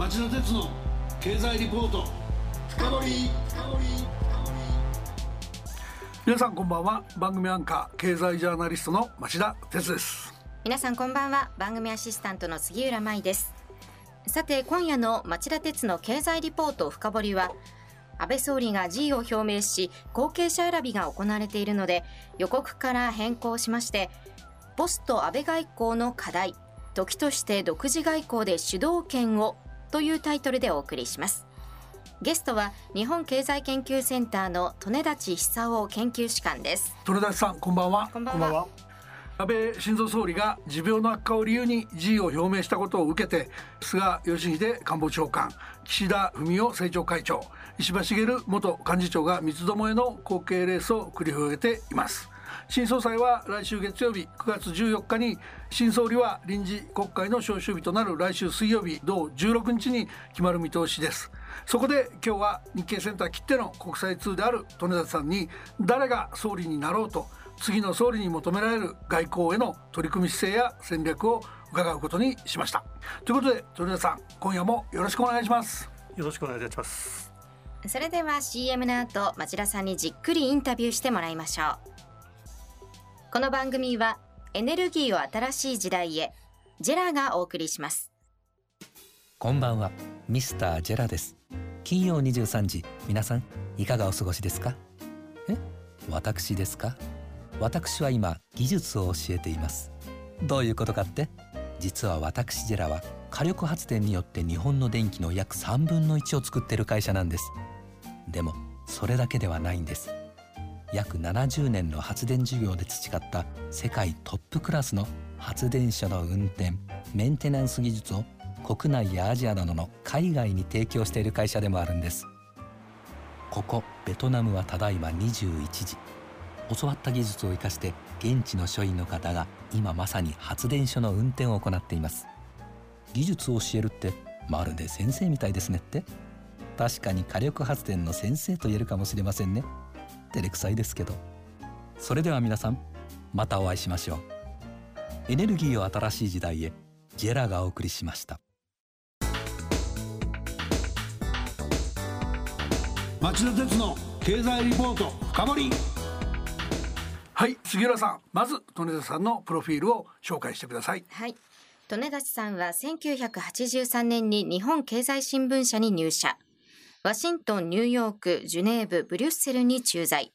町田鉄の経済リポート。深掘皆さんこんばんは。番組アンカー経済ジャーナリストの町田鉄です。皆さんこんばんは。番組アシスタントの杉浦舞です。さて今夜の町田鉄の経済リポート深掘は安倍総理が辞意を表明し後継者選びが行われているので予告から変更しましてポスト安倍外交の課題時として独自外交で主導権をというタイトルでお送りします。ゲストは日本経済研究センターの利根立久夫研究士官です。利根立さんこんばんは。こんばんは。安倍晋三総理が持病の悪化を理由に辞意を表明したことを受けて菅義偉官房長官岸田文雄政調会長石破茂元幹事長が三つどもえの後継レースを繰り広げています新総裁は来週月曜日9月14日に新総理は臨時国会の召集日となる来週水曜日同16日に決まる見通しです。そこで今日は日経センター切っての国際通である利根立さんに誰が総理になろうと次の総理に求められる外交への取り組み姿勢や戦略を伺うことにしました。ということで利根立さん今夜もよろしくお願いします。よろしくお願いいたします。それでは CM の後町田さんにじっくりインタビューしてもらいましょうこの番組はエネルギーを新しい時代へジェラがお送りします。こんばんはミスタージェラです。金曜23時皆さんいかがお過ごしですか？え？私ですか？私は今技術を教えています。どういうことかって？実は私ジェラは火力発電によって日本の電気の約3分の1を作ってる会社なんです。でもそれだけではないんです。約70年の発電事業で培った世界トップクラスの発電所の運転メンテナンス技術を国内やアジアなどの海外に提供している会社でもあるんです。ここベトナムはただいま21時。教わった技術を生かして現地の所員の方が今まさに発電所の運転を行っています。技術を教えるってまるで先生みたいですねって。確かに火力発電の先生と言えるかもしれませんね。照れくさいですけど。それでは皆さんまたお会いしましょう。エネルギーを新しい時代へジェラがお送りしました。町田鉄の経済リポート深掘り。はい杉浦さん。まず利根立さんのプロフィールを紹介してください。はい。利根立さんは1983年に日本経済新聞社に入社ワシントン、ニューヨーク、ジュネーブ、ブリュッセルに駐在。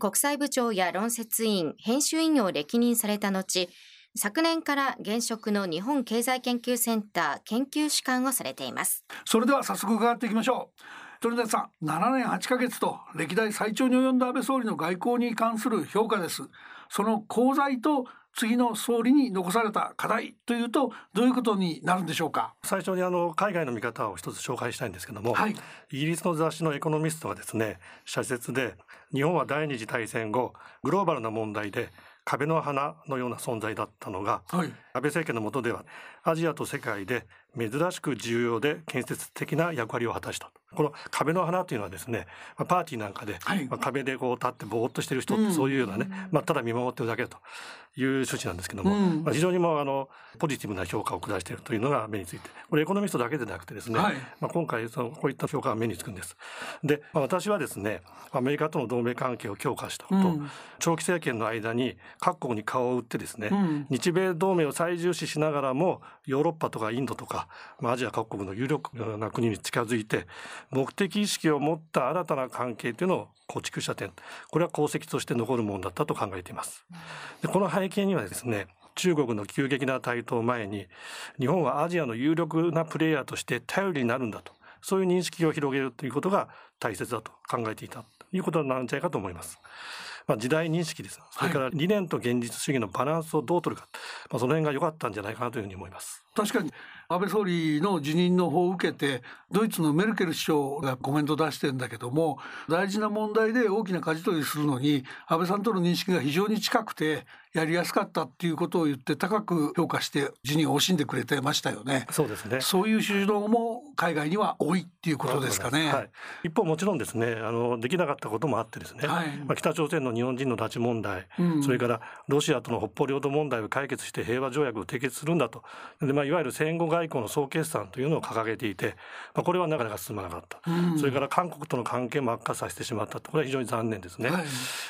国際部長や論説委員、編集員を歴任された後、昨年から現職の日本経済研究センター研究主管をされています。それでは早速伺っていきましょう。鳥田さん、7年8ヶ月と歴代最長に及んだ安倍総理の外交に関する評価です。その功罪と次の総理に残された課題というとどういうことになるんでしょうか？最初にあの海外の見方を一つ紹介したいんですけども、はい、イギリスの雑誌のエコノミストがですね社説で日本は第二次大戦後グローバルな問題で壁の花のような存在だったのが、はい、安倍政権の下ではアジアと世界で珍しく重要で建設的な役割を果たした。この壁の花というのはですね、まあ、パーティーなんかで、はい、まあ、壁でこう立ってぼーっとしてる人ってそういうようなね、うん、まあ、ただ見守ってるだけという処置なんですけども、うん、まあ、非常にもあのポジティブな評価を下しているというのが目についてこれエコノミストだけでなくてですね、はい、まあ、今回そのこういった評価が目につくんです。で、まあ、私はですねアメリカとの同盟関係を強化したこと、うん、長期政権の間に各国に顔を売ってですね、日米同盟を最重視しながらもヨーロッパとかインドとか、まあ、アジア各国の有力な国に近づいて目的意識を持った新たな関係というのを構築した点。これは功績として残るものだったと考えています。でこの背景にはですね中国の急激な台頭前に日本はアジアの有力なプレイヤーとして頼りになるんだと。そういう認識を広げるということが大切だと考えていたということなんじゃないかと思います。まあ、時代認識です。それから理念と現実主義のバランスをどう取るか、まあ、その辺が良かったんじゃないかなというふうに思います。確かに安倍総理の辞任の方を受けてドイツのメルケル首相がコメントを出してるんだけども大事な問題で大きな舵取りするのに安倍さんとの認識が非常に近くてやりやすかったっていうことを言って高く評価して辞任を惜しんでくれてましたよね。そうですね。そういう主導も海外には多いっていうことですかね。はい、一方もちろんですねあのできなかったこともあってですね、はい、まあ、北朝鮮の日本人の拉致問題、うん、それからロシアとの北方領土問題を解決して平和条約を締結するんだとで、まあ、いわゆる戦後外交の総決算というのを掲げていて、まあ、これはなかなか進まなかった、うん、それから韓国との関係も悪化させてしまったこれは非常に残念ですね、はい、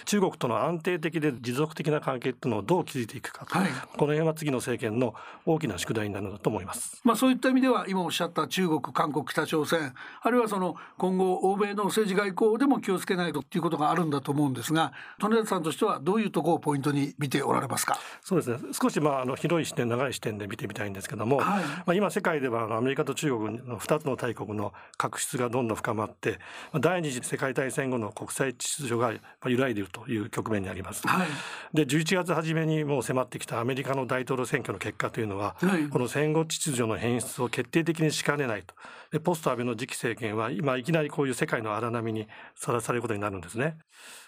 中国との安定的で持続的な関係というのをどう築いていくかと、はい、この辺は次の政権の大きな宿題になるんだと思います、まあ、そういった意味では今おっしゃった中国韓国北朝鮮あるいはその今後欧米の政治外交でも気をつけないとっていうことがあるんだと思うんですが利根さんとしてはどういうところをポイントに見ておられますか？そうですね。少しまああの広い視点長い視点で見てみたいんですけども、はい、まあ、今世界ではアメリカと中国の2つの大国の確執がどんどん深まって第二次世界大戦後の国際秩序が揺らいでいるという局面にあります。はい、で11月初めにもう迫ってきたアメリカの大統領選挙の結果というのは、はい、この戦後秩序の変質を決定的にしかねないとでポスト安倍の次期政権は今いきなりこういう世界の荒波にさらされることになるんですね。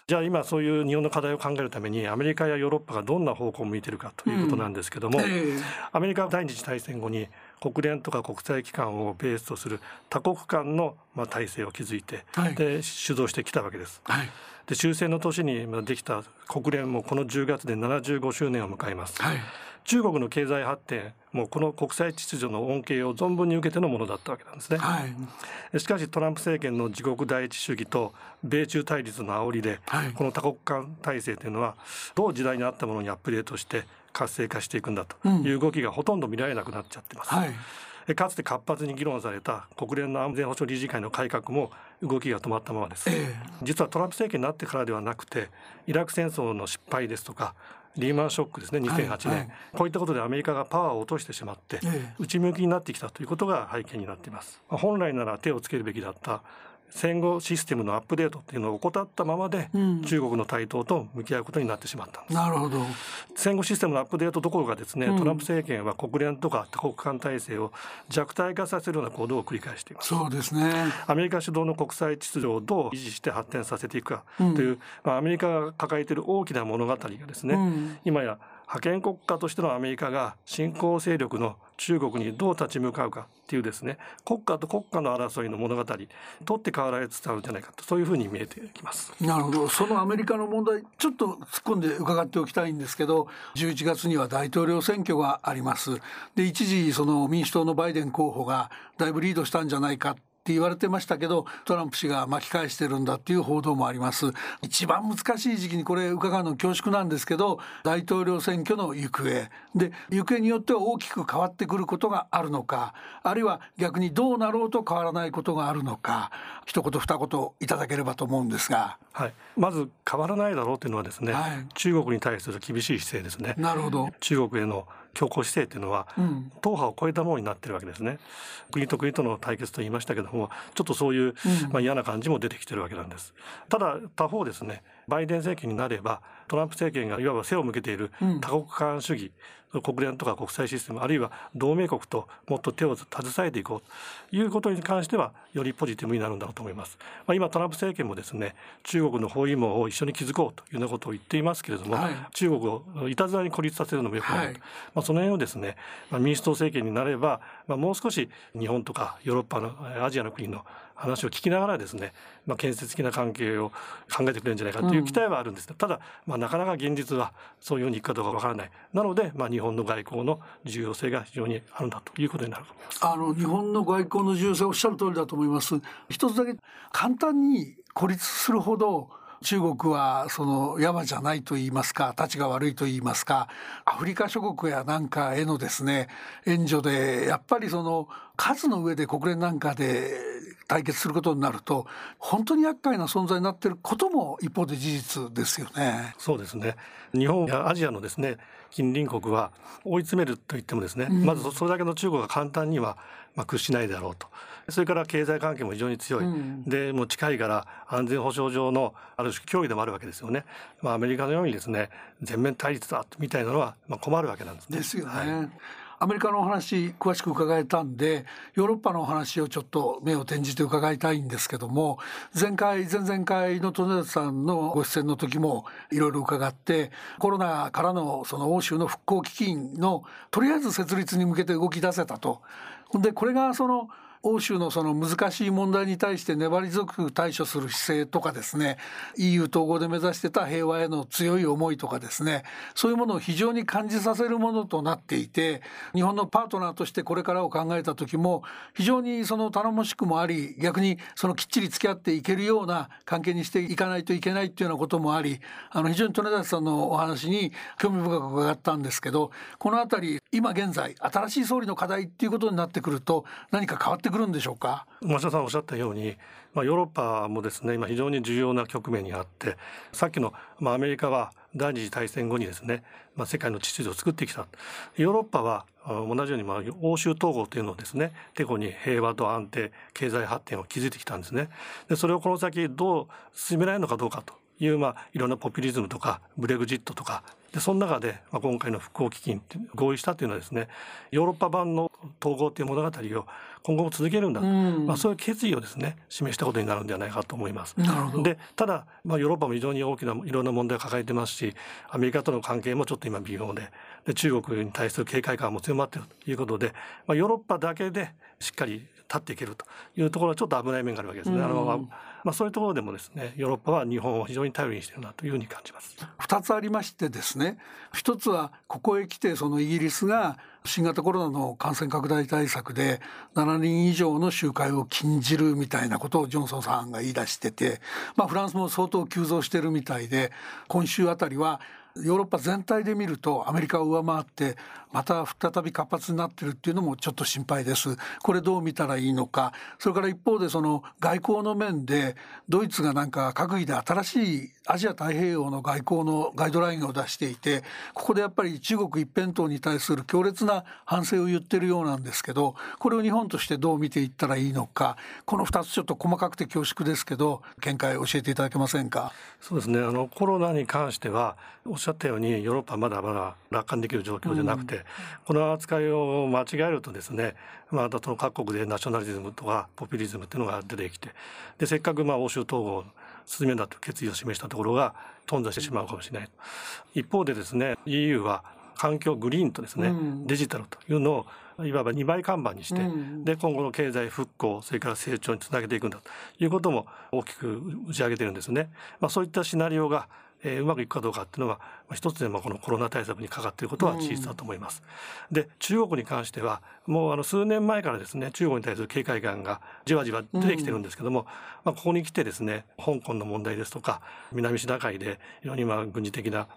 じゃあ今そういう日本の課題を考えるためにアメリカやヨーロッパがどんな方向を向いているかということなんですけども、うんえー、アメリカは第二次大戦後に国連とか国際機関をベースとする多国間のまあ体制を築いて、はい、で主導してきたわけです。はい、で終戦の年にできた国連もこの10月で75周年を迎えます。はい。中国の経済発展もこの国際秩序の恩恵を存分に受けてのものだったわけなんですね、はい、しかしトランプ政権の自国第一主義と米中対立の煽りで、はい、この多国間体制というのはどう時代に合ったものにアップデートして活性化していくんだという動きがほとんど見られなくなっちゃってます。はい。かつて活発に議論された国連の安全保障理事会の改革も動きが止まったままです、えー、実はトランプ政権になってからではなくてイラク戦争の失敗ですとかリーマンショックですね2008年、はいはい、こういったことでアメリカがパワーを落としてしまって、内向きになってきたということが背景になっています。本来なら手をつけるべきだった戦後システムのアップデートっていうのを怠ったままで、中国の台頭と向き合うことになってしまったんです。なるほど。戦後システムのアップデートどころかですね、うん、トランプ政権は国連とか多国間体制を弱体化させるような行動を繰り返しています。そうですね。アメリカ主導の国際秩序をどう維持して発展させていくかという、うん、まあ、アメリカが抱えている大きな物語がですね、うん、今や覇権国家としてのアメリカが新興勢力の中国にどう立ち向かうかっていうですね国家と国家の争いの物語取って代わられつつあるんじゃないかとそういうふうに見えてきます。なるほど。そのアメリカの問題ちょっと突っ込んで伺っておきたいんですけど11月には大統領選挙があります。で一時その民主党のバイデン候補がだいぶリードしたんじゃないかって言われてましたけどトランプ氏が巻き返してるんだっていう報道もあります。一番難しい時期にこれ伺うの恐縮なんですけど大統領選挙の行方。で行方によっては大きく変わってくることがあるのかあるいは逆にどうなろうと変わらないことがあるのか一言二言いただければと思うんですが。はい、まず変わらないだろうというのはですね、はい、中国に対する厳しい姿勢ですね。なるほど。中国への強硬姿勢っていうのは、うん、党派を超えたものになってるわけですね。国と国との対決と言いましたけどもちょっとそういう、まあ、嫌な感じも出てきてるわけなんです。ただ他方ですねバイデン政権になればトランプ政権がいわば背を向けている多国間主義、うん、国連とか国際システムあるいは同盟国ともっと手を携えていこうということに関してはよりポジティブになるんだろうと思います。まあ、今トランプ政権もですね中国の包囲網を一緒に築こうというようなことを言っていますけれども、はい、中国をいたずらに孤立させるのもよくない、はい、まあ、その辺をですね、まあ、民主党政権になれば、まあ、もう少し日本とかヨーロッパのアジアの国の話を聞きながらですね、まあ、建設的な関係を考えてくれるんじゃないかという期待はあるんです、うん、ただ、まあ、なかなか現実はそういうようにいくかどうかわからない。なので、まあ、日本の外交の重要性が非常にあるんだということになると思います。あの日本の外交の重要性おっしゃる通りだと思います。一つだけ簡単に孤立するほど中国はその山じゃないと言いますか立ちが悪いと言いますかアフリカ諸国やなんかへのですね援助でやっぱりその数の上で国連なんかで対決することになると本当に厄介な存在になっていることも一方で事実ですよね。そうですね。日本やアジアのですね近隣国は追い詰めると言ってもですね、うん、まずそれだけの中国が簡単にはまあ屈しないだろうとそれから経済関係も非常に強い、うん、でもう近いから安全保障上のある種脅威でもあるわけですよね、まあ、アメリカのようにですね全面対立だみたいなのはまあ困るわけなんですね。ですよね。はいアメリカのお話詳しく伺えたんでヨーロッパのお話をちょっと目を転じて伺いたいんですけども前回前々回の利根さんのご出演の時もいろいろ伺ってコロナからのその欧州の復興基金のとりあえず設立に向けて動き出せたと。でこれがその欧州のその難しい問題に対して粘り強く対処する姿勢とかですね EU 統合で目指してた平和への強い思いとかですねそういうものを非常に感じさせるものとなっていて日本のパートナーとしてこれからを考えた時も非常にその頼もしくもあり逆にそのきっちり付き合っていけるような関係にしていかないといけないっていうようなこともありあの非常に利根さんのお話に興味深く伺ったんですけどこの辺り今現在新しい総理の課題っていうことになってくると何か変わってくるんでしょうか？増田さんおっしゃったように、まあ、ヨーロッパもですね今非常に重要な局面にあってさっきの、まあ、アメリカは第二次大戦後にですね、まあ、世界の秩序を作ってきた。ヨーロッパは同じようにまあ欧州統合というのをですねてこに平和と安定経済発展を築いてきたんですね。でそれをこの先どう進められるのかどうかと。いう、まあ、いろんなポピュリズムとかブレグジットとかでその中で、まあ、今回の復興基金合意したというのはですねヨーロッパ版の統合という物語を今後も続けるんだと、うん、まあ、そういう決意をですね示したことになるんではないかと思います。でただ、まあ、ヨーロッパも非常に大きないろんな問題を抱えてますしアメリカとの関係もちょっと今微妙でで中国に対する警戒感も強まっているということで、まあ、ヨーロッパだけでしっかり立っていけるというところはちょっと危ない面があるわけですね。うん、あのまあ、そういうところでもですねヨーロッパは日本を非常に頼りにしているなというふうに感じます。2つありましてですね一つはここへ来てそのイギリスが新型コロナの感染拡大対策で7人以上の集会を禁じるみたいなことをジョンソンさんが言い出してて、まあ、フランスも相当急増してるみたいで今週あたりはヨーロッパ全体で見るとアメリカを上回ってまた再び活発になってるっていうのもちょっと心配です。これどう見たらいいのか。それから一方でその外交の面でドイツがなんか閣議で新しいアジア太平洋の外交のガイドラインを出していてここでやっぱり中国一辺倒に対する強烈な反省を言ってるようなんですけどこれを日本としてどう見ていったらいいのかこの2つちょっと細かくて恐縮ですけど見解教えていただけませんか？そうですねあのコロナに関してはおっしゃったようにヨーロッパまだまだ楽観できる状況じゃなくて、うん、この扱いを間違えるとですねまたその各国でナショナリズムとかポピュリズムっていうのが出てきてでせっかくまあ欧州統合進めんだという決意を示したところが頓挫してしまうかもしれない。一方でですね EU は環境グリーンとですね、うん、デジタルというのをいわば2倍看板にして、うん、で今後の経済復興それから成長につなげていくんだということも大きく打ち上げてるんですね。まあ、そういったシナリオがえー、うまくいくかどうかっていうのが、まあ、一つでもこのコロナ対策にかかっていることは事実だと思います。うん、で中国に関してはもうあの数年前からですね中国に対する警戒感がじわじわ出てきてるんですけども、うん、まあ、ここに来てですね香港の問題ですとか南シナ海で非常にまあ軍事的な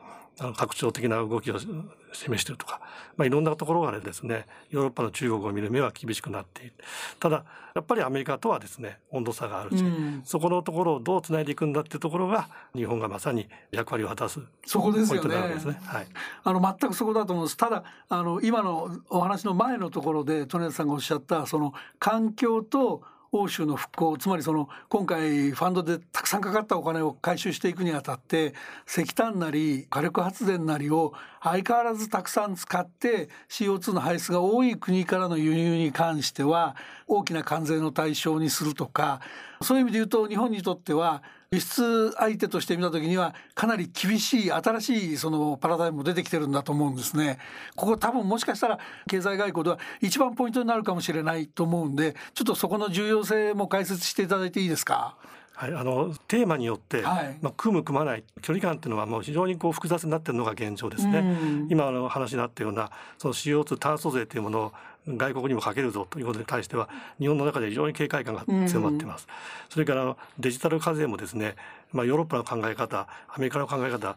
拡張的な動きを示しているとか、まあ、いろんなところがですね。ヨーロッパの中国を見る目は厳しくなっている。ただやっぱりアメリカとはですね温度差があるし、うん、そこのところをどうつないでいくんだっていうところが日本がまさに役割を果たすそこですよね。ね。はい、あの全くそこだと思うんです。ただあの今のお話の前のところで利根さんがおっしゃったその環境と欧州の復興つまりその今回ファンドでたくさんかかったお金を回収していくにあたって石炭なり火力発電なりを相変わらずたくさん使って CO2 の排出が多い国からの輸入に関しては大きな関税の対象にするとかそういう意味で言うと日本にとっては輸出相手として見た時にはかなり厳しい新しいそのパラダイムも出てきてるんだと思うんですね。ここ多分もしかしたら経済外交では一番ポイントになるかもしれないと思うんでちょっとそこの重要性も解説していただいていいですか？はい、あのテーマによって、はい、まあ、組む組まない距離感っていうのはもう非常にこう複雑になっているのが現状ですね。今の話になったようなその CO2 炭素税というものを外国にもかけるぞということに対しては日本の中で非常に警戒感が強まっています。うん、それからデジタル課税もですね、まあ、ヨーロッパの考え方アメリカの考え方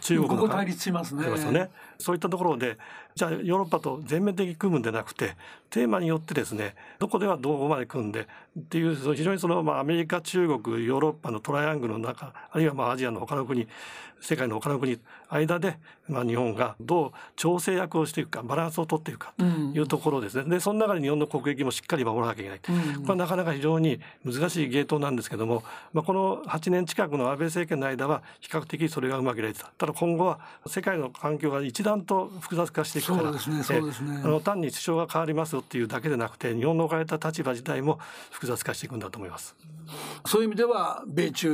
中国の対立しますね。すね。そういったところでじゃあヨーロッパと全面的に組むんでなくてテーマによってですねどこではどこまで組んでっていう非常にその、まあ、アメリカ中国ヨーロッパのトライアングルの中あるいはまあアジアの他の国世界の他の国間で、まあ、日本がどう調整役をしていくかバランスを取っていくかというところですね、うん、でその中で日本の国益もしっかり守らなきゃいけない、うん、これはなかなか非常に難しい芸当なんですけども、まあ、この8年近くの安倍政権の間は比較的それがうまくいれてた。ただ今後は世界の環境が一段と複雑化していくからそうですね、ね、あの単に首相が変わりますよっていうだけでなくて日本の置かれた立場自体も複雑化していくんだと思います。そういう意味では米中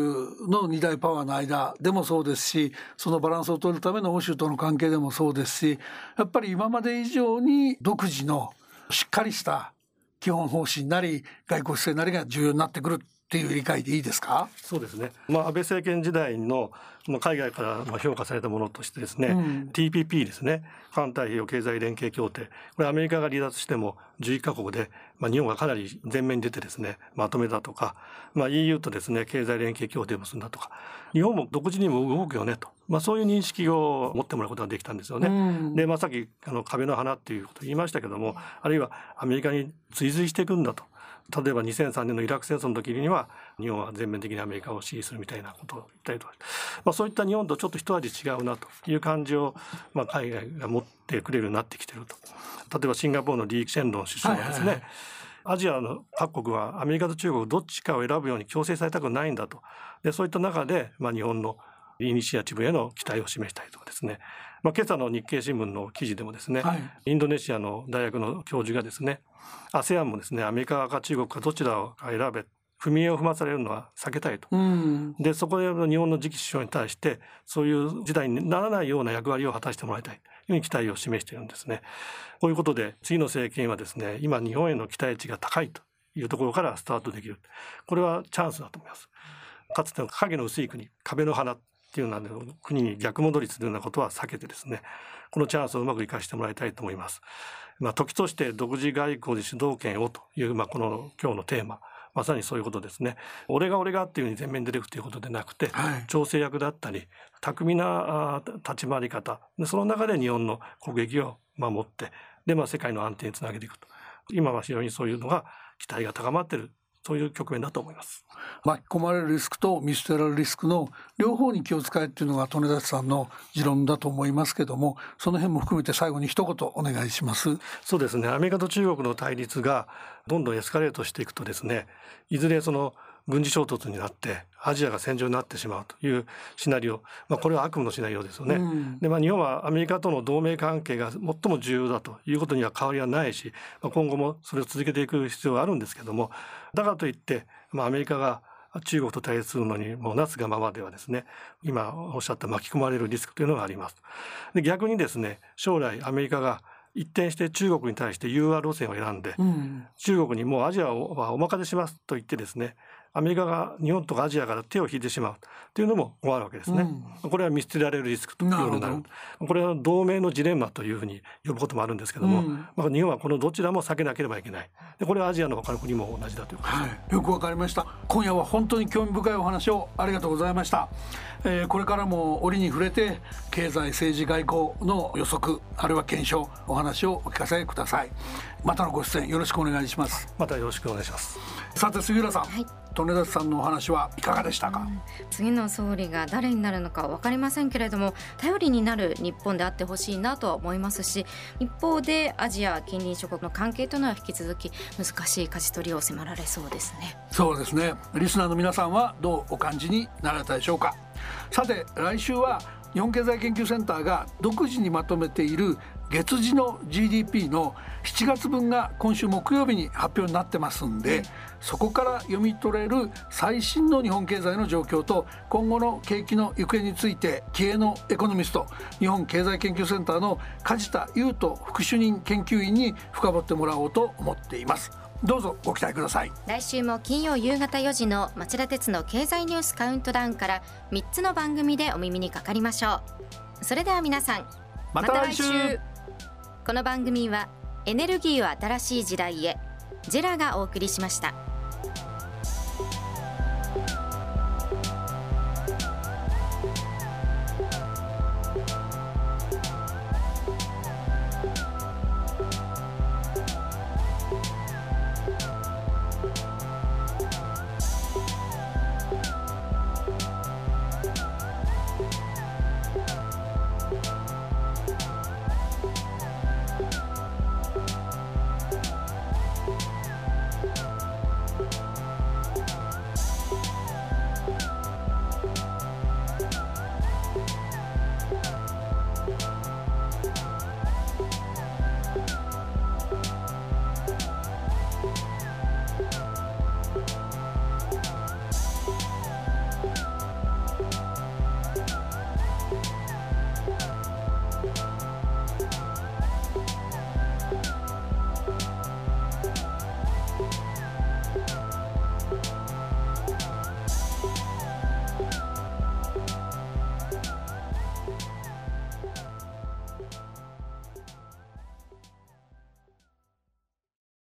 の二大パワーの間でもそうですしそのバランスを取るための欧州との関係でもそうですしやっぱり今まで以上に独自のしっかりした基本方針なり外交姿勢なりが重要になってくる。っていう理解でいいですか？そうですね、まあ、安倍政権時代のまあ、海外から評価されたものとしてですね、うん、TPP ですね。環太平洋経済連携協定。これアメリカが離脱しても11カ国で、まあ、日本がかなり前面に出てですねまとめたとか、まあ、EU とですね経済連携協定を結んだとか日本も独自にも動くよねと、まあ、そういう認識を持ってもらうことができたんですよね。うん、で、まあ、さっきあの壁の花っていうことを言いましたけどもあるいはアメリカに追随していくんだと。例えば2003年のイラク戦争の時には日本は全面的にアメリカを支持するみたいなことを言ったりとか、まあ、そういった日本とちょっと一味違うなという感じを、まあ、海外が持ってくれるようになってきてると。例えばシンガポールのリー・シェンロン首相はですね、はいはいはい。アジアの各国はアメリカと中国どっちかを選ぶように強制されたくないんだと。でそういった中で、まあ、日本のイニシアチブへの期待を示したりですね、まあ、今朝の日経新聞の記事でもですね、はい、インドネシアの大学の教授がですね ASEAN もですねアメリカか中国かどちらを選べ踏み絵を踏まされるのは避けたいと、うん、でそこで日本の次期首相に対してそういう事態にならないような役割を果たしてもらいたい。という期待を示しているんですね。こういうことで次の政権はですね今日本への期待値が高いというところからスタートできる。これはチャンスだと思います。かつての影の薄い国壁の花っていうような国に逆戻りするようなことは避けてですねこのチャンスをうまく生かしてもらいたいと思います。まあ、時として独自外交で主導権をという、まあ、この今日のテーマまさにそういうことですね。俺が俺がっていうふうに前面に出ていくということでなくて、はい、調整役だったり巧みな立ち回り方その中で日本の国益を守ってで、まあ、世界の安定につなげていくと今は非常にそういうのが期待が高まっているそういう局面だと思います。巻き込まれるリスクと見捨てられるリスクの両方に気を使えっていうのが利根立さんの持論だと思いますけどもその辺も含めて最後に一言お願いします。そうですね。アメリカと中国の対立がどんどんエスカレートしていくとですねいずれその軍事衝突になってアジアが戦場になってしまうというシナリオ、まあ、これは悪夢のシナリオですよね。うん、でまあ、日本はアメリカとの同盟関係が最も重要だということには変わりはないし、まあ、今後もそれを続けていく必要があるんですけどもだからといって、まあ、アメリカが中国と対立するのにもうなすがままではですね今おっしゃった巻き込まれるリスクというのがあります。で逆にですね将来アメリカが一転して中国に対して融和路線を選んで、うん、中国にもうアジアはお任せしますと言ってですねアメリカが日本とかアジアから手を引いてしまう。というのもあるわけですね、うん、これは見捨てられるリスクというようになる。これは同盟のジレンマというふうに呼ぶこともあるんですけども、うん、まあ、日本はこのどちらも避けなければいけない。でこれはアジアの他の国も同じだということです、はい、よくわかりました。今夜は本当に興味深いお話をありがとうございました、えー、これからも折に触れて経済政治外交の予測あるいは検証お話をお聞かせくださいまたのご出演よろしくお願いします。またよろしくお願いします。さて杉浦さん、はい。利根立さんのお話はいかがでしたか、うん、次の総理が誰になるのか分かりませんけれども頼りになる日本であってほしいなとは思いますし一方でアジア近隣諸国の関係というのは引き続き難しい舵取りを迫られそうですね。そうですね。リスナーの皆さんはどうお感じになられたでしょうか？さて来週は日本経済研究センターが独自にまとめている月次の GDP の7月分が今週木曜日に発表になってますんでそこから読み取れる最新の日本経済の状況と今後の景気の行方について気鋭のエコノミスト日本経済研究センターの梶田優斗副主任研究員に深掘ってもらおうと思っていますどうぞご期待ください。来週も金曜夕方4時の町田鉄の経済ニュースカウントダウンから3つの番組でお耳にかかりましょう。それでは皆さんまた来週。この番組はエネルギーを新しい時代へジェラがお送りしました。